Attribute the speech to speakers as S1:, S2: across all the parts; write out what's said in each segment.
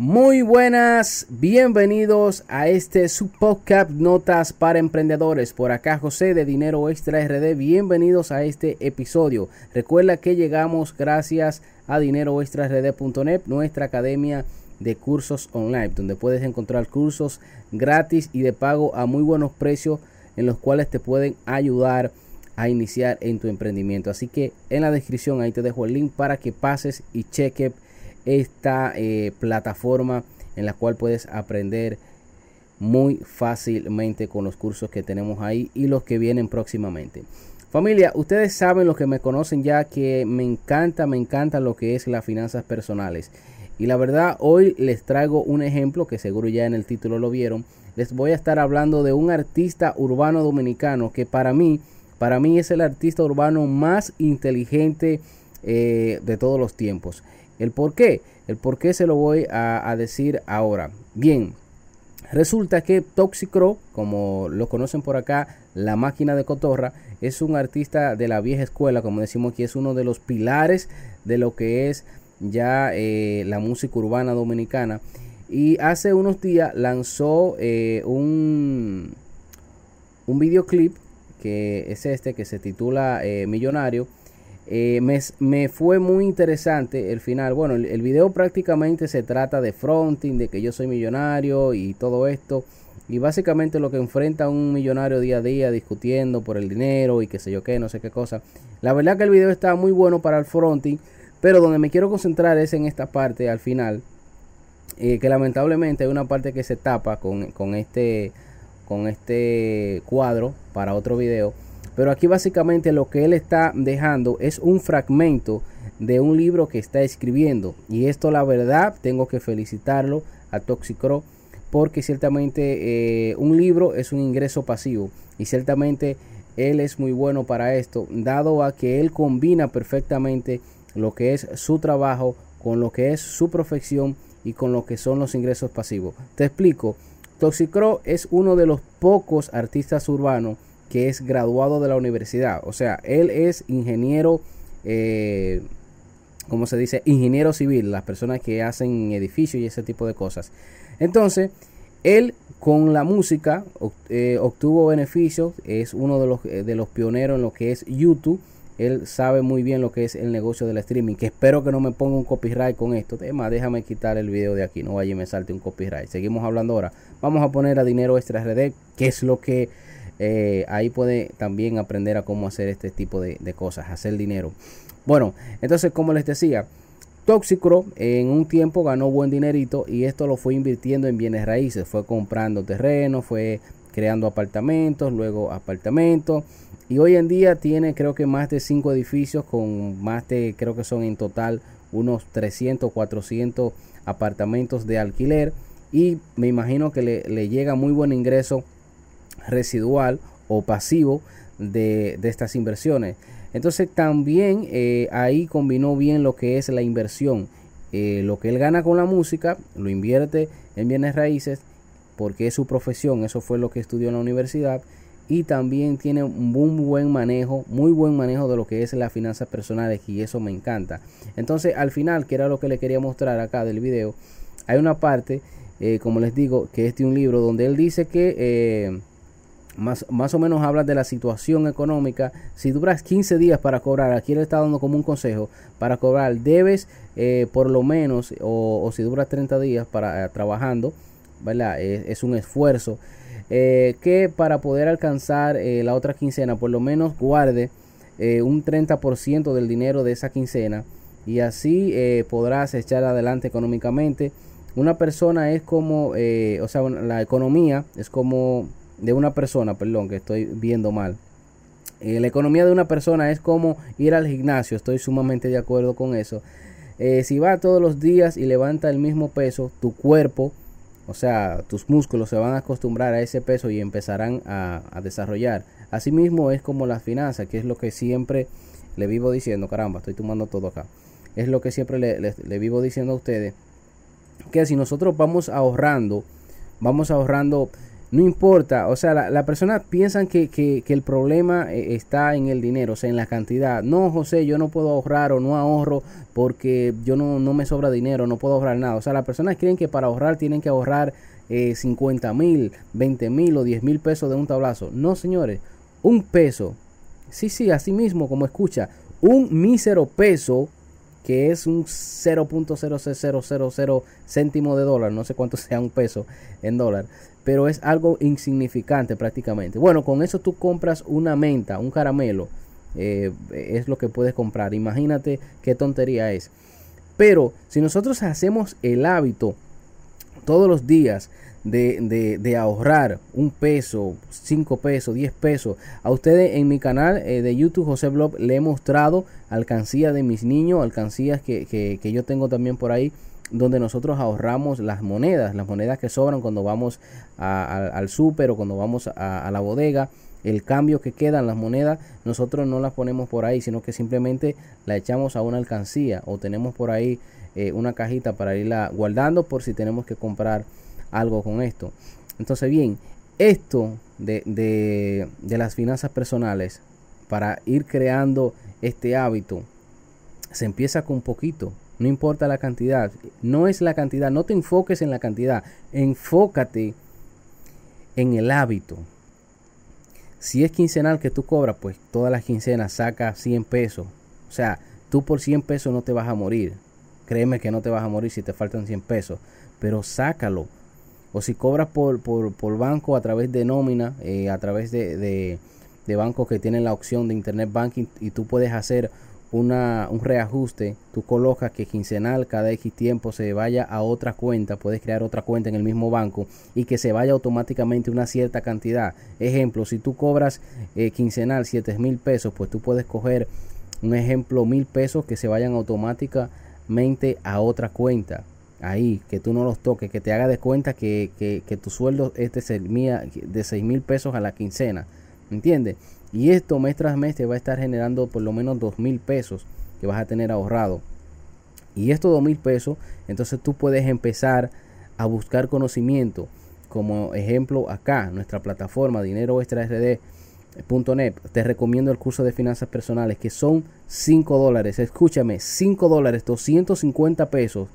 S1: Muy buenas, bienvenidos a este su Notas para Emprendedores. Por acá José de Dinero Extra RD, bienvenidos a este episodio. Recuerda que llegamos gracias a dineroextrard.net, nuestra academia de cursos online, donde puedes encontrar cursos gratis y de pago a muy buenos precios en los cuales te pueden ayudar a iniciar en tu emprendimiento. Así que en la descripción ahí te dejo el link para que pases y cheque esta eh, plataforma en la cual puedes aprender muy fácilmente con los cursos que tenemos ahí y los que vienen próximamente. Familia, ustedes saben los que me conocen ya que me encanta, me encanta lo que es las finanzas personales. Y la verdad, hoy les traigo un ejemplo que seguro ya en el título lo vieron. Les voy a estar hablando de un artista urbano dominicano que para mí, para mí es el artista urbano más inteligente eh, de todos los tiempos. El por qué, el por qué se lo voy a, decir ahora. Bien, Resulta que Toxicro, como lo conocen por acá, la máquina de cotorra, es un artista de la vieja escuela, como decimos aquí, es uno de los pilares de lo que es ya eh, la música urbana dominicana. Y hace unos días lanzó eh, un, un videoclip que es este, que se titula eh, Millonario eh, me, fue muy interesante el final. Bueno, el, video prácticamente se trata de fronting, de que yo soy millonario y todo esto. Y básicamente lo que enfrenta un millonario día a día discutiendo por el dinero y qué sé yo qué, no sé qué cosa. La verdad que el video está muy bueno para el fronting, pero donde me quiero concentrar es en esta parte al final. Eh, que lamentablemente hay una parte que se tapa con, con, este, con este cuadro para otro video pero aquí básicamente lo que él está dejando es un fragmento de un libro que está escribiendo. Y esto la verdad tengo que felicitarlo a Toxicro porque ciertamente eh, un libro es un ingreso pasivo y ciertamente él es muy bueno para esto, dado a que él combina perfectamente lo que es su trabajo con lo que es su profesión y con lo que son los ingresos pasivos. Te explico, Toxicro es uno de los pocos artistas urbanos que es graduado de la universidad. O sea, él es ingeniero, eh, como se dice? Ingeniero civil, las personas que hacen edificios y ese tipo de cosas. Entonces, él con la música eh, obtuvo beneficios, es uno de los, de los pioneros en lo que es YouTube. Él sabe muy bien lo que es el negocio del streaming, que espero que no me ponga un copyright con esto. Además, déjame quitar el video de aquí, no vaya y me salte un copyright. Seguimos hablando ahora. Vamos a poner a dinero extra RD, que es lo que eh, ahí puede también aprender a cómo hacer este tipo de, cosas, hacer dinero. Bueno, entonces como les decía, Tóxico en un tiempo ganó buen dinerito y esto lo fue invirtiendo en bienes raíces, fue comprando terreno, fue creando apartamentos, luego apartamentos. Y hoy en día tiene creo que más de 5 edificios con más de creo que son en total unos 300, 400 apartamentos de alquiler. Y me imagino que le, le llega muy buen ingreso residual o pasivo de, estas inversiones. Entonces también eh, ahí combinó bien lo que es la inversión. Eh, lo que él gana con la música lo invierte en bienes raíces porque es su profesión, eso fue lo que estudió en la universidad y también tiene un buen manejo, muy buen manejo de lo que es las finanzas personales y eso me encanta. Entonces al final, que era lo que le quería mostrar acá del video, hay una parte, eh, como les digo, que es de un libro donde él dice que más, más o menos habla de la situación económica. Si duras 15 días para cobrar, aquí le está dando como un consejo, para cobrar debes eh, por lo menos, o, si duras 30 días para eh, trabajando, ¿verdad? Es, un esfuerzo. Eh, que para poder alcanzar la otra quincena, por lo menos guarde un 30% del dinero de esa quincena y así podrás echar adelante económicamente. Una persona es como, o sea, la economía es como de una persona, perdón, que estoy viendo mal. Eh, la economía de una persona es como ir al gimnasio, estoy sumamente de acuerdo con eso. Eh, si va todos los días y levanta el mismo peso, tu cuerpo, o sea, tus músculos se van a acostumbrar a ese peso y empezarán a, desarrollar. Asimismo es como las finanzas, que es lo que siempre le vivo diciendo, caramba, estoy tomando todo acá. Es lo que siempre le vivo diciendo a ustedes, que si nosotros vamos ahorrando, vamos ahorrando no importa, o sea, la, persona piensan que, que, el problema eh, está en el dinero, o sea, en la cantidad. No, José, yo no puedo ahorrar o no ahorro porque yo no, no me sobra dinero, no puedo ahorrar nada. O sea, las personas creen que para ahorrar tienen que ahorrar eh, 50 mil, 20 mil o 10 mil pesos de un tablazo. No, señores, un peso. Sí, sí, así mismo como escucha, un mísero peso que es un 0.0000 céntimo de dólar, no sé cuánto sea un peso en dólar, pero es algo insignificante prácticamente. Bueno, con eso tú compras una menta, un caramelo, eh, es lo que puedes comprar. Imagínate qué tontería es. Pero si nosotros hacemos el hábito todos los días de, ahorrar un peso, cinco pesos, diez pesos. A ustedes en mi canal eh, de YouTube, José Blob, le he mostrado alcancías de mis niños, alcancías que, que, yo tengo también por ahí, donde nosotros ahorramos las monedas, las monedas que sobran cuando vamos al súper o cuando vamos a, la bodega. El cambio que quedan las monedas, nosotros no las ponemos por ahí, sino que simplemente la echamos a una alcancía o tenemos por ahí eh, una cajita para irla guardando por si tenemos que comprar algo con esto. Entonces, bien, esto de, de, las finanzas personales, para ir creando este hábito, se empieza con poquito. No importa la cantidad. No es la cantidad. No te enfoques en la cantidad. Enfócate en el hábito. Si es quincenal que tú cobras, pues todas las quincenas saca 100 pesos. O sea, tú por 100 pesos no te vas a morir. Créeme que no te vas a morir si te faltan 100 pesos. Pero sácalo o si cobras por, por, banco a través de nómina, eh, a través de, de, bancos que tienen la opción de Internet Banking y tú puedes hacer una, un reajuste, tú colocas que quincenal cada X tiempo se vaya a otra cuenta, puedes crear otra cuenta en el mismo banco y que se vaya automáticamente una cierta cantidad. Ejemplo, si tú cobras eh, quincenal 7 mil pesos, pues tú puedes coger un ejemplo mil pesos que se vayan automáticamente a otra cuenta ahí, que tú no los toques, que te haga de cuenta que, que, tu sueldo es de 6 mil pesos a la quincena, ¿entiendes? Y esto mes tras mes te va a estar generando por lo menos 2 mil pesos que vas a tener ahorrado. Y estos 2 mil pesos, entonces tú puedes empezar a buscar conocimiento. Como ejemplo acá, nuestra plataforma dinero .net, te recomiendo el curso de finanzas personales que son 5 dólares. Escúchame, 5 dólares, 250 pesos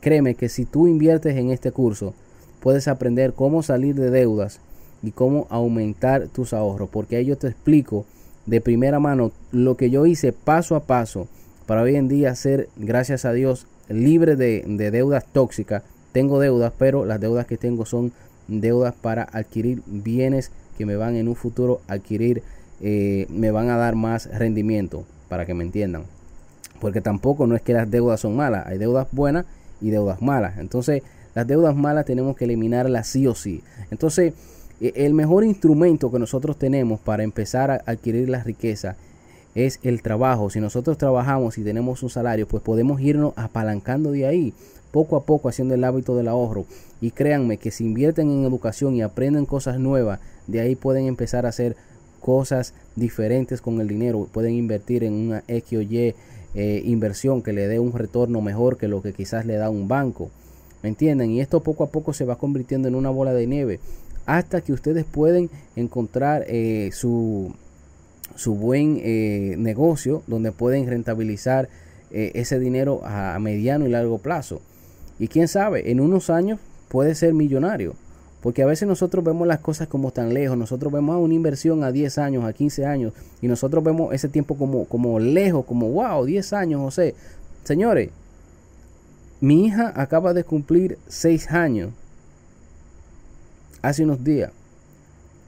S1: Créeme que si tú inviertes en este curso, puedes aprender cómo salir de deudas y cómo aumentar tus ahorros, porque ahí yo te explico de primera mano lo que yo hice paso a paso para hoy en día ser, gracias a Dios, libre de, deudas tóxicas. Tengo deudas, pero las deudas que tengo son deudas para adquirir bienes que me van en un futuro adquirir, eh, me van a dar más rendimiento, para que me entiendan. Porque tampoco no es que las deudas son malas, hay deudas buenas y deudas malas. Entonces, las deudas malas tenemos que eliminarlas sí o sí. Entonces, el mejor instrumento que nosotros tenemos para empezar a adquirir la riqueza es el trabajo. Si nosotros trabajamos y tenemos un salario, pues podemos irnos apalancando de ahí, poco a poco haciendo el hábito del ahorro. Y créanme que si invierten en educación y aprenden cosas nuevas, de ahí pueden empezar a hacer cosas diferentes con el dinero. Pueden invertir en una X o Y eh, inversión que le dé un retorno mejor que lo que quizás le da un banco. ¿Me entienden? Y esto poco a poco se va convirtiendo en una bola de nieve hasta que ustedes pueden encontrar eh, su, su buen eh, negocio donde pueden rentabilizar ese dinero a mediano y largo plazo. Y quién sabe, en unos años puede ser millonario. Porque a veces nosotros vemos las cosas como tan lejos, nosotros vemos una inversión a 10 años, a 15 años, y nosotros vemos ese tiempo como, como lejos, como wow, 10 años, José. Señores, mi hija acaba de cumplir 6 años, hace unos días.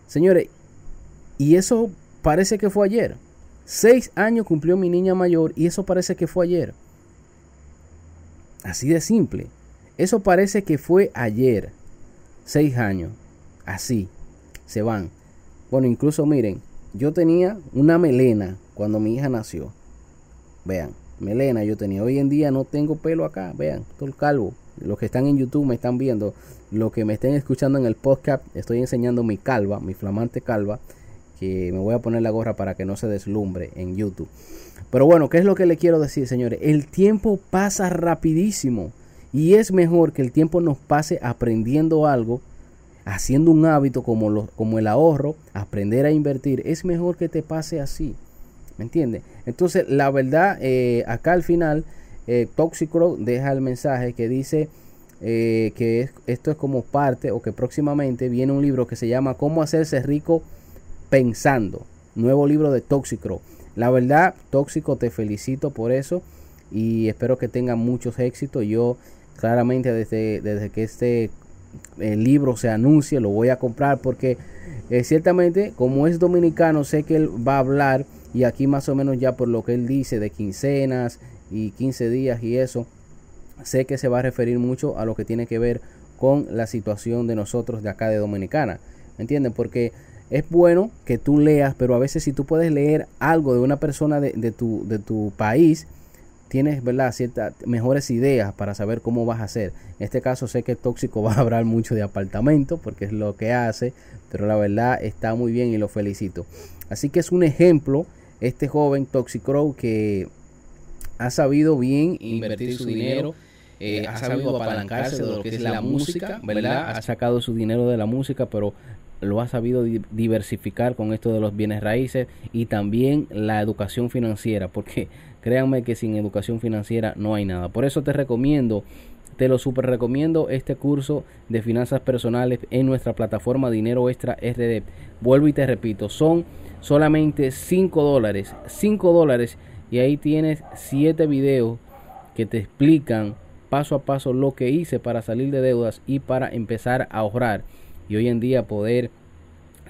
S1: Señores, y eso parece que fue ayer. 6 años cumplió mi niña mayor y eso parece que fue ayer. Así de simple. Eso parece que fue ayer seis años, así, se van. Bueno, incluso miren, yo tenía una melena cuando mi hija nació. Vean, melena yo tenía. Hoy en día no tengo pelo acá, vean, todo el calvo. Los que están en YouTube me están viendo. Los que me estén escuchando en el podcast, estoy enseñando mi calva, mi flamante calva. Que me voy a poner la gorra para que no se deslumbre en YouTube. Pero bueno, ¿qué es lo que le quiero decir, señores? El tiempo pasa rapidísimo. Y es mejor que el tiempo nos pase aprendiendo algo haciendo un hábito como, como el ahorro, aprender a invertir, es mejor que te pase así. ¿Me entiendes? Entonces, la verdad, eh, acá al final, eh, deja el mensaje que dice eh, que esto es como parte o que próximamente viene un libro que se llama Cómo hacerse rico pensando. Nuevo libro de Toxicro. La verdad, Tóxico, te felicito por eso y espero que tengan muchos éxitos. Yo claramente desde, desde que este el libro se anuncie lo voy a comprar porque eh, ciertamente como es dominicano sé que él va a hablar y aquí más o menos ya por lo que él dice de quincenas y 15 días y eso sé que se va a referir mucho a lo que tiene que ver con la situación de nosotros de acá de Dominicana. ¿Me entienden? Porque es bueno que tú leas, pero a veces si tú puedes leer algo de una persona de, tu, de tu país, tienes ¿verdad? ciertas mejores ideas para saber cómo vas a hacer. En este caso sé que el tóxico va a hablar mucho de apartamento porque es lo que hace, pero la verdad está muy bien y lo felicito. Así que es un ejemplo este joven Toxicrow que ha sabido bien invertir su dinero. Eh, ha sabido apalancarse de lo que es la música, ¿verdad? Ha sacado su dinero de la música, pero lo ha sabido diversificar con esto de los bienes raíces y también la educación financiera, porque créanme que sin educación financiera no hay nada. Por eso te recomiendo, te lo super recomiendo este curso de finanzas personales en nuestra plataforma Dinero Extra RD. Vuelvo y te repito, son solamente 5 dólares, 5 dólares y ahí tienes 7 videos que te explican paso a paso lo que hice para salir de deudas y para empezar a ahorrar y hoy en día poder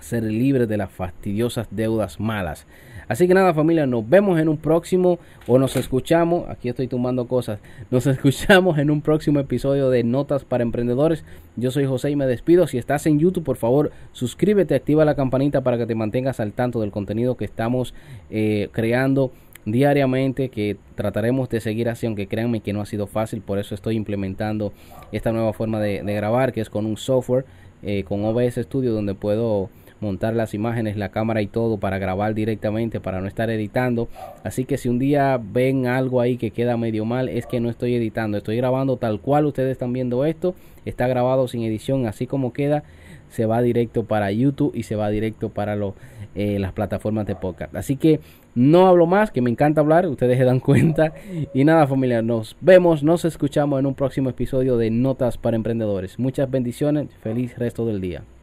S1: ser libre de las fastidiosas deudas malas. Así que nada familia, nos vemos en un próximo o nos escuchamos, aquí estoy tomando cosas, nos escuchamos en un próximo episodio de Notas para Emprendedores. Yo soy José y me despido. Si estás en YouTube, por favor, suscríbete, activa la campanita para que te mantengas al tanto del contenido que estamos eh, creando diariamente que trataremos de seguir así aunque créanme que no ha sido fácil por eso estoy implementando esta nueva forma de, grabar que es con un software eh, con OBS Studio donde puedo montar las imágenes, la cámara y todo para grabar directamente, para no estar editando. Así que si un día ven algo ahí que queda medio mal, es que no estoy editando, estoy grabando tal cual ustedes están viendo esto, está grabado sin edición, así como queda, se va directo para YouTube y se va directo para eh, las plataformas de podcast. Así que no hablo más, que me encanta hablar, ustedes se dan cuenta. Y nada familia, nos vemos, nos escuchamos en un próximo episodio de Notas para Emprendedores. Muchas bendiciones, feliz resto del día.